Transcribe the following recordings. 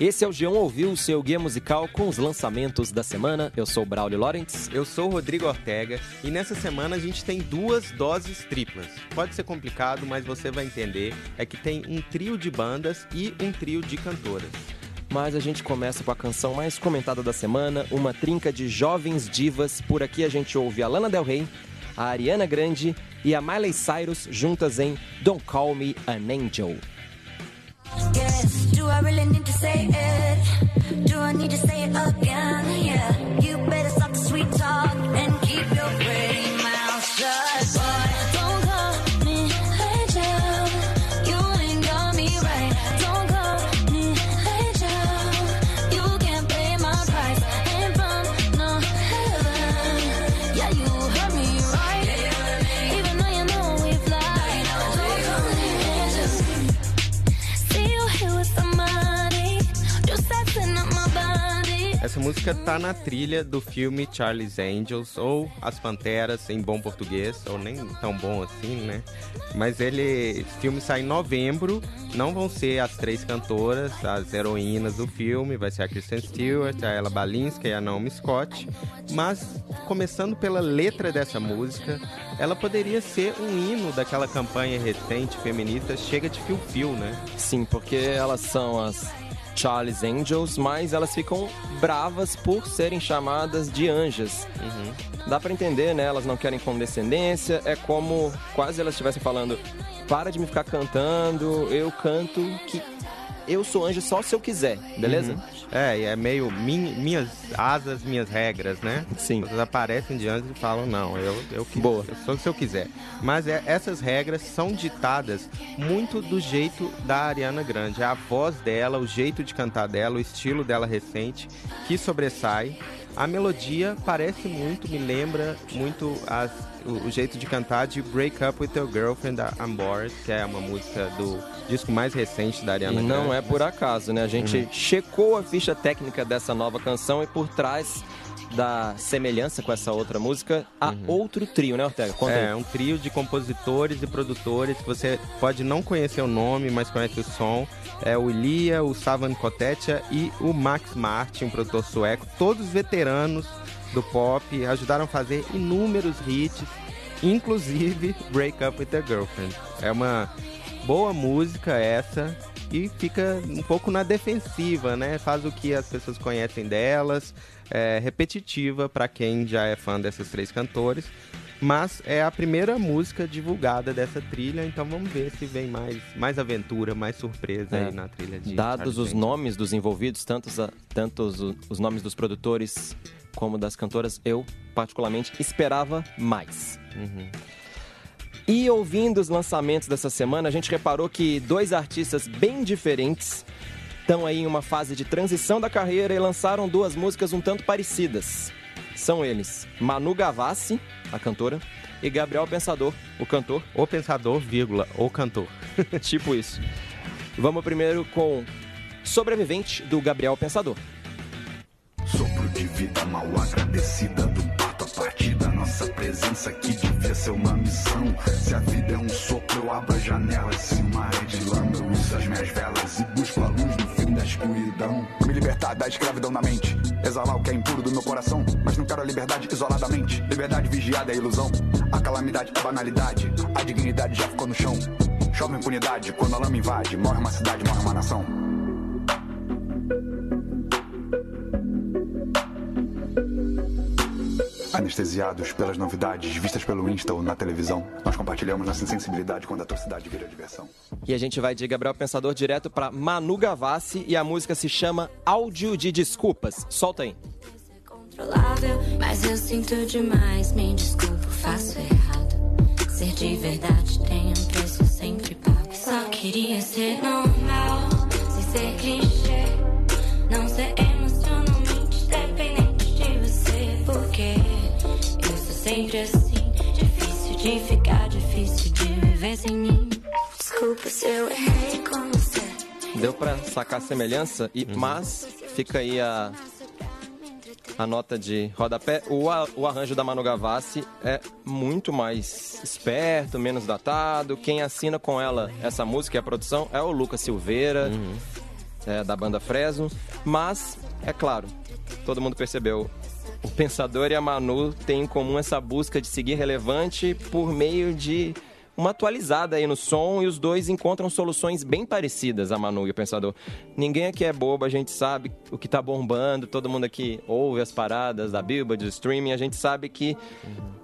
Esse é o G1 Ouviu, o seu guia musical com os lançamentos da semana. Eu sou o Braulio Lawrence. Eu sou o Rodrigo Ortega e nessa semana a gente tem duas doses triplas. Pode ser complicado, mas você vai entender. É que tem um trio de bandas e um trio de cantoras. Mas a gente começa com a canção mais comentada da semana, uma trinca de jovens divas. Por aqui a gente ouve a Lana Del Rey, a Ariana Grande e a Miley Cyrus juntas em Don't Call Me an Angel. Yes, do I really need to say it? Do I need to say it again? Yeah, música tá na trilha do filme Charlie's Angels, ou As Panteras, em bom português, ou nem tão bom assim, né? Mas ele, esse filme sai em novembro, não vão ser as três cantoras, as heroínas do filme, vai ser a Kristen Stewart, a Ella Balinska e a Naomi Scott, mas começando pela letra dessa música, ela poderia ser um hino daquela campanha recente feminista Chega de Fio Fio, né? Sim, porque elas são as Charlie's Angels, mas elas ficam bravas por serem chamadas de anjas. Dá pra entender, né? Elas não querem condescendência, é como quase elas estivessem falando: para de me ficar cantando, eu canto que eu sou anjo só se eu quiser, beleza? É, e é meio min- minhas asas, minhas regras, né? Sim. Vocês aparecem de antes e falam, não, eu, eu, quis- Boa. eu sou se eu quiser. Mas é- essas regras são ditadas muito do jeito da Ariana Grande. É a voz dela, o jeito de cantar dela, o estilo dela recente, que sobressai. A melodia parece muito, me lembra muito as- o, o jeito de cantar de Break Up With Your Girlfriend I'm Bored, que é uma música do disco mais recente da E Ariana Grande. não é por acaso, né? A gente checou a ficha técnica dessa nova canção e por trás da semelhança com essa outra música, há outro trio, né, Ortega? Conta É, aí. um trio de compositores e produtores que você pode não conhecer o nome, mas conhece o som. É o Ilia, o Savan Kotecha e o Max Martin, um produtor sueco. Todos veteranos do pop, ajudaram a fazer inúmeros hits, inclusive Break Up With Your Girlfriend. É uma boa música essa e fica um pouco na defensiva, né? Faz o que as pessoas conhecem delas, é repetitiva para quem já é fã dessas três cantores. Mas é a primeira música divulgada dessa trilha, então vamos ver se vem mais, mais aventura, mais surpresa É. aí na trilha de Dados Charlie os nomes dos envolvidos, tantos, a- tantos os nomes dos produtores como das cantoras, eu particularmente esperava mais. Uhum. E ouvindo os lançamentos dessa semana, a gente reparou que dois artistas bem diferentes estão aí em uma fase de transição da carreira e lançaram duas músicas um tanto parecidas. São eles Manu Gavassi, a cantora, e Gabriel Pensador, o cantor. O pensador, vírgula, o cantor. tipo isso. Vamos primeiro com Sobrevivente, do Gabriel Pensador. Sopro de vida mal agradecida do nossa presença que devia ser uma missão. Se a vida é um sopro, eu abro as janelas. Se uma é de lama, eu uso as minhas velas e busco a luz no fim da escuridão. Me libertar da escravidão na mente, exalar o que é impuro do meu coração. Mas não quero a liberdade isoladamente. Liberdade vigiada é ilusão. A calamidade é banalidade. A dignidade já ficou no chão. Chove impunidade quando a lama invade. Morre uma cidade, morre uma nação. Anestesiados pelas novidades vistas pelo Insta ou na televisão, nós compartilhamos nossa insensibilidade quando a atrocidade vira diversão. E a gente vai de Gabriel Pensador direto pra Manu Gavassi e a música se chama Áudio de Desculpas. Solta aí. controlável, mas eu sinto demais. Me desculpo, faço errado. Ser de verdade tem um preço sempre pago. Só queria ser normal, sem ser clichê. Não ser sempre assim. Difícil de ficar, difícil de viver sem mim. Desculpa se eu errei com você. Deu pra sacar a semelhança, e, mas fica aí a, a nota de rodapé. O, a- o arranjo da Manu Gavassi é muito mais esperto, menos datado. Quem assina com ela essa música e a produção é o Lucas Silveira. é, da banda Fresno, mas, é claro, todo mundo percebeu, o Pensador e a Manu têm em comum essa busca de seguir relevante por meio de uma atualizada aí no som e os dois encontram soluções bem parecidas, a Manu e o Pensador. Ninguém aqui é bobo, a gente sabe o que tá bombando, todo mundo aqui ouve as paradas da Billboard, do streaming, a gente sabe que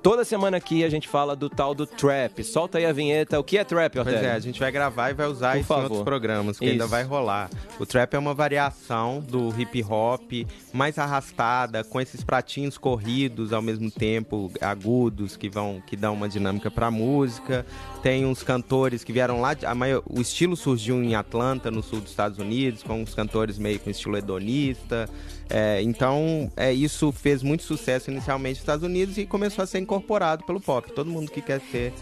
toda semana aqui a gente fala do tal do trap. Solta aí a vinheta. O que é trap, Ortega? Pois é, a gente vai gravar e vai usar Por isso favor. em outros programas, que Isso. ainda vai rolar. O trap é uma variação do hip hop, mais arrastada, com esses pratinhos corridos ao mesmo tempo, agudos, que vão que dão uma dinâmica pra música. Tem uns cantores que vieram lá, maior- o estilo surgiu em Atlanta, no sul dos Estados Unidos, com uns cantores meio com estilo hedonista. É, então, é, isso fez muito sucesso inicialmente nos Estados Unidos e começou a ser incorporado pelo pop. Todo mundo que quer ser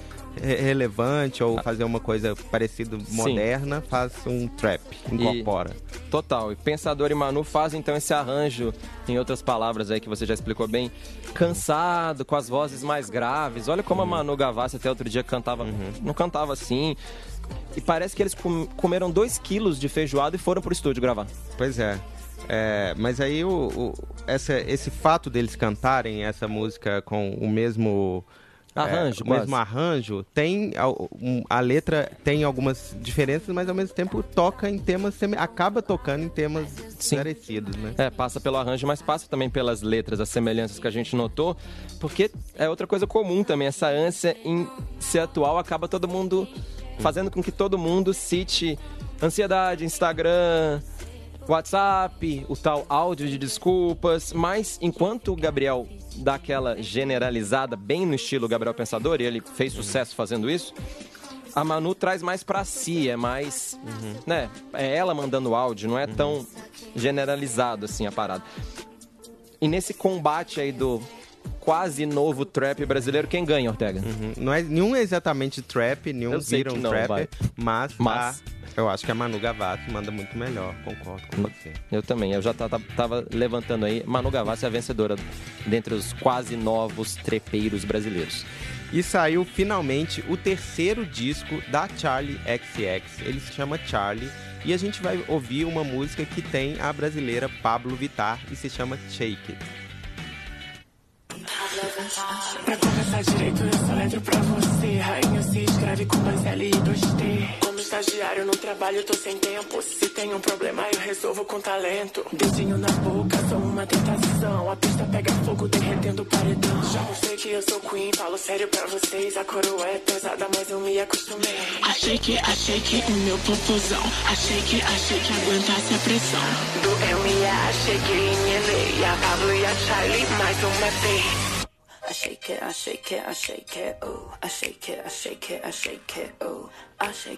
re- relevante ou fazer uma coisa parecida moderna faz um trap, incorpora. Total. E Pensador e Manu fazem então esse arranjo, em outras palavras aí que você já explicou bem, cansado, com as vozes mais graves. Olha como a Manu Gavassi até outro dia cantava, não cantava assim. E parece que eles com- comeram 2 quilos de feijoada e foram pro estúdio gravar. Pois é. É, mas aí o, o- essa, esse fato deles cantarem essa música com o mesmo Arranjo, é, o mesmo arranjo tem a, a letra tem algumas diferenças, mas ao mesmo tempo toca em temas acaba tocando em temas Sim. parecidos, né? É, passa pelo arranjo, mas passa também pelas letras, as semelhanças que a gente notou, porque é outra coisa comum também, essa ânsia em ser atual acaba todo mundo fazendo com que todo mundo cite ansiedade, Instagram, WhatsApp, o tal áudio de desculpas, mas enquanto o Gabriel dá aquela generalizada bem no estilo Gabriel Pensador, e ele fez sucesso fazendo isso, a Manu traz mais pra si, é mais, né, é ela mandando áudio, não é tão generalizado assim a parada. E nesse combate aí do quase novo trap brasileiro, quem ganha, Ortega? Uhum. Não é, nenhum é exatamente trap, nenhum Eu sei vira que um não, trapper, vai. mas, Mas- a- eu acho que a Manu Gavassi manda muito melhor, concordo com você. Eu também, eu já ta- ta- tava levantando aí, Manu Gavassi é a vencedora dentre os quase novos trepeiros brasileiros. E saiu finalmente o terceiro disco da Charlie XX. Ele se chama Charlie. E a gente vai ouvir uma música que tem a brasileira Pablo Vittar e se chama Shake It. Pra começar direito, eu só pra você. Rainha estagiário no trabalho, tô sem tempo. Se tem um problema, eu resolvo com talento. Dedinho na boca, sou uma tentação. A pista pega fogo, derretendo o paredão. Já mostrei que eu sou queen, falo sério pra vocês. A coroa é pesada, mas eu me acostumei. Achei que, achei que o meu popozão. Achei que, achei que aguentasse a pressão. Do MA, cheguei em LA. A Pablo e a Charlie, mais uma vez. I shake it, I shake it, I shake it, oh. I shake it, I shake it, I shake it, oh.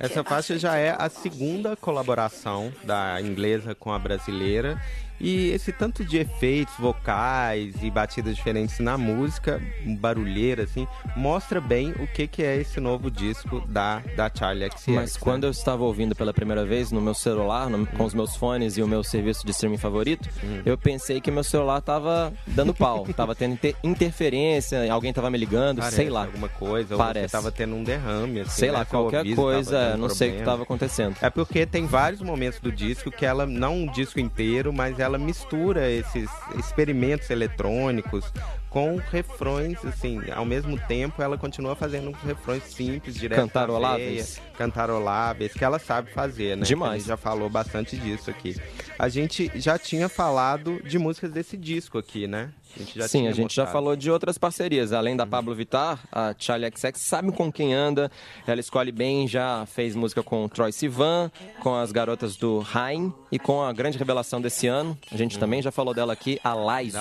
Essa faixa já é a segunda colaboração da inglesa com a brasileira. E esse tanto de efeitos vocais e batidas diferentes na música, barulheira, assim, mostra bem o que, que é esse novo disco da, da Charlie XX. Mas né? quando eu estava ouvindo pela primeira vez no meu celular, no- com os meus fones e o meu serviço de streaming favorito, Hum. eu pensei que meu celular tava dando pau, tava tendo inter- interferência, alguém tava me ligando, Parece sei lá. alguma coisa, Parece. você tava tendo um derrame, assim, Sei né? lá, Seu qualquer coisa, não sei o que problema. tava acontecendo. É porque tem vários momentos do disco que ela, não um disco inteiro, mas ela mistura esses experimentos eletrônicos com refrões, assim, ao mesmo tempo ela continua fazendo uns refrões simples, direto Cantaroláveis. veia, cantaroláveis, que ela sabe fazer, né? Demais. A gente já falou bastante disso aqui. A gente já tinha falado de músicas desse disco aqui, né? A já Sim, a gente já mostrado. falou de outras parcerias. Além da Pablo Vittar, a Charlie XX sabe com quem anda. Ela escolhe bem, já fez música com o Troy Sivan, com as garotas do Rain e com a grande revelação desse ano. A gente também já falou dela aqui, a Laiso.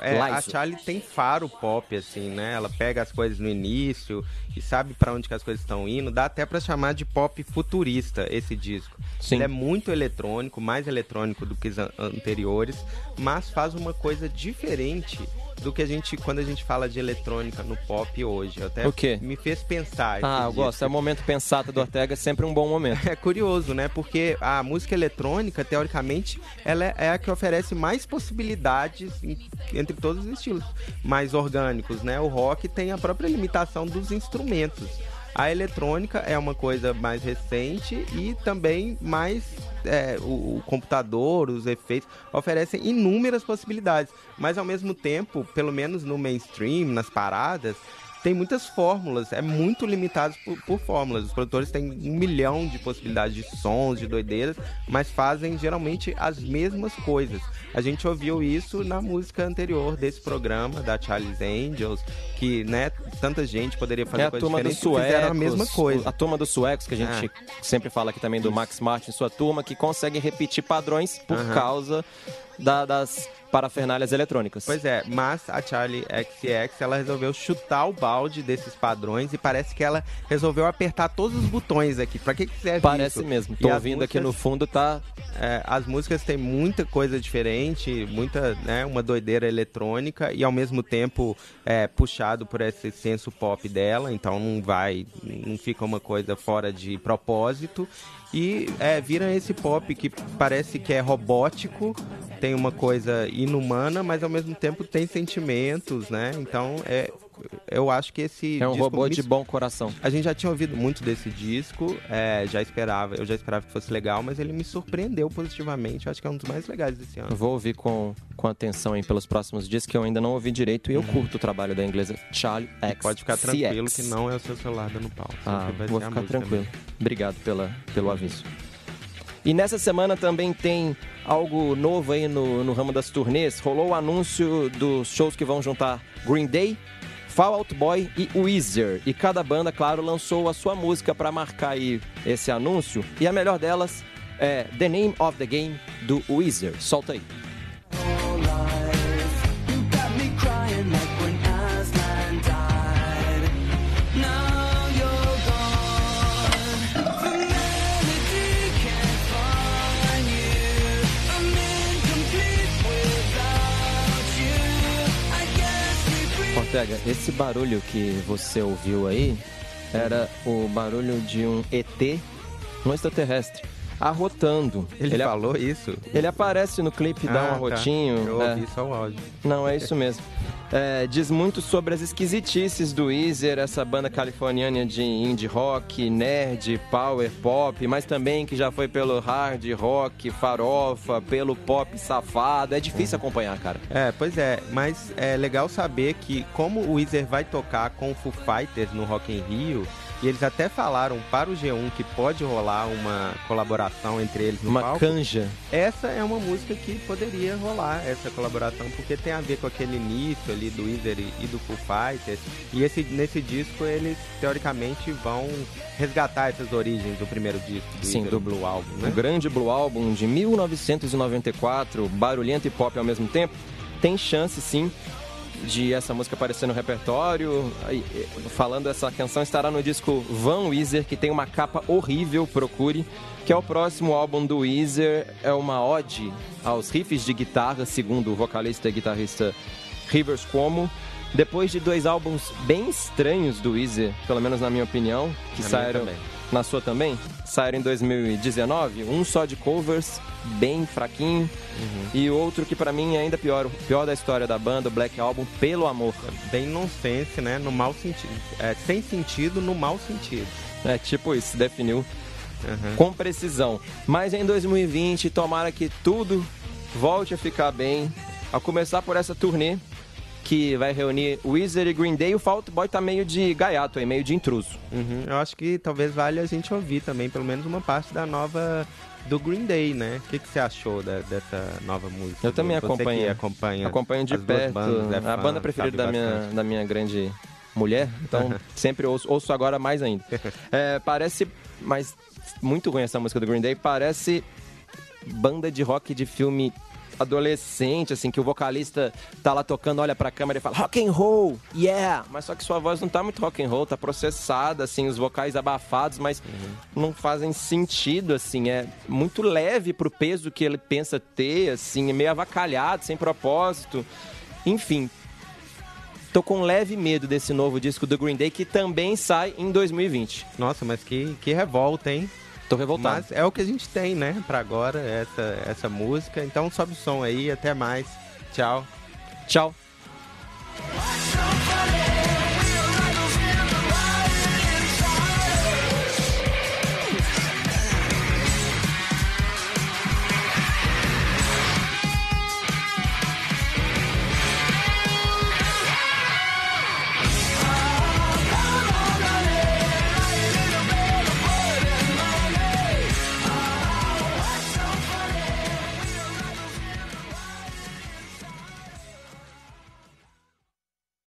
É, a Laiso. Charlie tem faro pop, assim, né? Ela pega as coisas no início e sabe pra onde que as coisas estão indo. Dá até pra chamar de pop futurista esse disco. Sim. Ele é muito eletrônico, mais eletrônico do que os an- anteriores, mas faz uma coisa diferente do que a gente quando a gente fala de eletrônica no pop hoje. Até O quê? me fez pensar. Ah, eu gosto. É o momento pensado do Ortega, é sempre um bom momento. É curioso, né? Porque a música eletrônica, teoricamente, ela é- a que oferece mais possibilidades entre todos os estilos mais orgânicos, né? O rock tem a própria limitação dos instrumentos. A eletrônica é uma coisa mais recente e também mais é, o, o computador, os efeitos, oferecem inúmeras possibilidades. Mas ao mesmo tempo, pelo menos no mainstream, nas paradas, tem muitas fórmulas, é muito limitado por, por, fórmulas. Os produtores têm um milhão de possibilidades de sons, de doideiras, mas fazem geralmente as mesmas coisas. A gente ouviu isso na música anterior desse programa, da Charlie's Angels, que, né, tanta gente poderia fazer é a turma dos suecos, a mesma coisa. A turma dos suecos, que a gente É. sempre fala aqui também do Max Martin, sua turma, que consegue repetir padrões por Aham. causa da- das parafernálias eletrônicas. Pois é, mas a Charlie XX ela resolveu chutar o balde desses padrões e parece que ela resolveu apertar todos os botões aqui. Pra que, que serve Parece isso? mesmo. E Tô as ouvindo aqui no músicas- fundo, tá É, as músicas têm muita coisa diferente, muita, né, uma doideira eletrônica e ao mesmo tempo é, puxado por esse senso pop dela, então não vai, não fica uma coisa fora de propósito e é, vira esse pop que parece que é robótico, tem uma coisa inumana, mas ao mesmo tempo tem sentimentos, né? Então é, eu acho que esse é um disco robô de bom coração. a gente já tinha ouvido muito desse disco, é, já esperava, eu já esperava que fosse legal, mas ele me surpreendeu positivamente. Eu acho que é um dos mais legais desse ano. Vou ouvir com, com atenção aí pelos próximos dias, que eu ainda não ouvi direito e eu curto o trabalho da inglesa Charlie X. Uhum. Pode ficar tranquilo CX. que não é o seu celular dando pau. Ah, vou ficar tranquilo. mesmo. Obrigado pela, pelo aviso. E nessa semana também tem algo novo aí no, no ramo das turnês. Rolou o anúncio dos shows que vão juntar Green Day, Fall Out Boy e Weezer. E cada banda, claro, lançou a sua música para marcar aí esse anúncio. E a melhor delas é The Name of the Game do Weezer. Solta aí. Ortega, esse barulho que você ouviu aí era o barulho de um ET, um extraterrestre, arrotando. Ele, a- falou isso? ele aparece no clipe, dá um Ah, tá. arrotinho. Eu é. ouvi só o áudio. Não, é isso mesmo. É, diz muito sobre as esquisitices do Weezer, essa banda californiana de indie rock, nerd, power pop, mas também que já foi pelo hard rock, farofa, pelo pop safado. É difícil acompanhar, cara. É, pois é, mas é legal saber que como o Weezer vai tocar com o Foo Fighters no Rock in Rio, e eles até falaram para o G1 que pode rolar uma colaboração entre eles no Uma palco. canja. Essa é uma música que poderia rolar essa colaboração, porque tem a ver com aquele início ali do Weezer e do Foo Fighters. E esse, nesse disco eles, teoricamente, vão resgatar essas origens do primeiro disco do Sim, Weezer, do o Blue Album, O né? grande Blue Album de 1994, barulhento e pop ao mesmo tempo, tem chance sim de essa música aparecer no repertório. Falando essa canção estará no disco Van Weezer, que tem uma capa horrível, procure, que é o próximo álbum do Weezer, é uma ode aos riffs de guitarra, segundo o vocalista e guitarrista Rivers Cuomo. Depois de dois álbuns bem estranhos do Weezer, pelo menos na minha opinião, que minha saíram. Na sua também, saíram em 2019, um só de covers, bem fraquinho, Uhum. e outro que pra mim é ainda pior, o pior da história da banda, o Black Album, Pelo Amor. Bem nonsense, né? No mau sentido. É, sem sentido, no mau sentido. É tipo isso, definiu Uhum. com precisão. Mas em 2020, tomara que tudo volte a ficar bem, a começar por essa turnê que vai reunir Weezer e Green Day. O Fall Out Boy tá meio de gaiato aí, meio de intruso. Uhum. Eu acho que talvez valha a gente ouvir também, pelo menos uma parte da nova do Green Day, né? O que, que você achou da- dessa nova música? Eu também acompanho. Acompanha Acompanho de perto. bandas, é a fã, banda preferida da minha, da minha grande mulher, então sempre ouço, ouço agora mais ainda. É, parece, mas muito ruim essa música do Green Day, parece banda de rock de filme adolescente, assim, que o vocalista tá lá tocando, olha pra câmera e fala rock and roll, yeah! Mas só que sua voz não tá muito rock and roll, tá processada, assim, os vocais abafados, mas não fazem sentido, assim, é muito leve pro peso que ele pensa ter, assim, é meio avacalhado, sem propósito. Enfim, tô com um leve medo desse novo disco do Green Day, que também sai em 2020. Nossa, mas que, que revolta, hein? Tô revoltado. Mas é o que a gente tem, né? Pra agora, essa, essa música. Então sobe o som aí, até mais. Tchau. Tchau.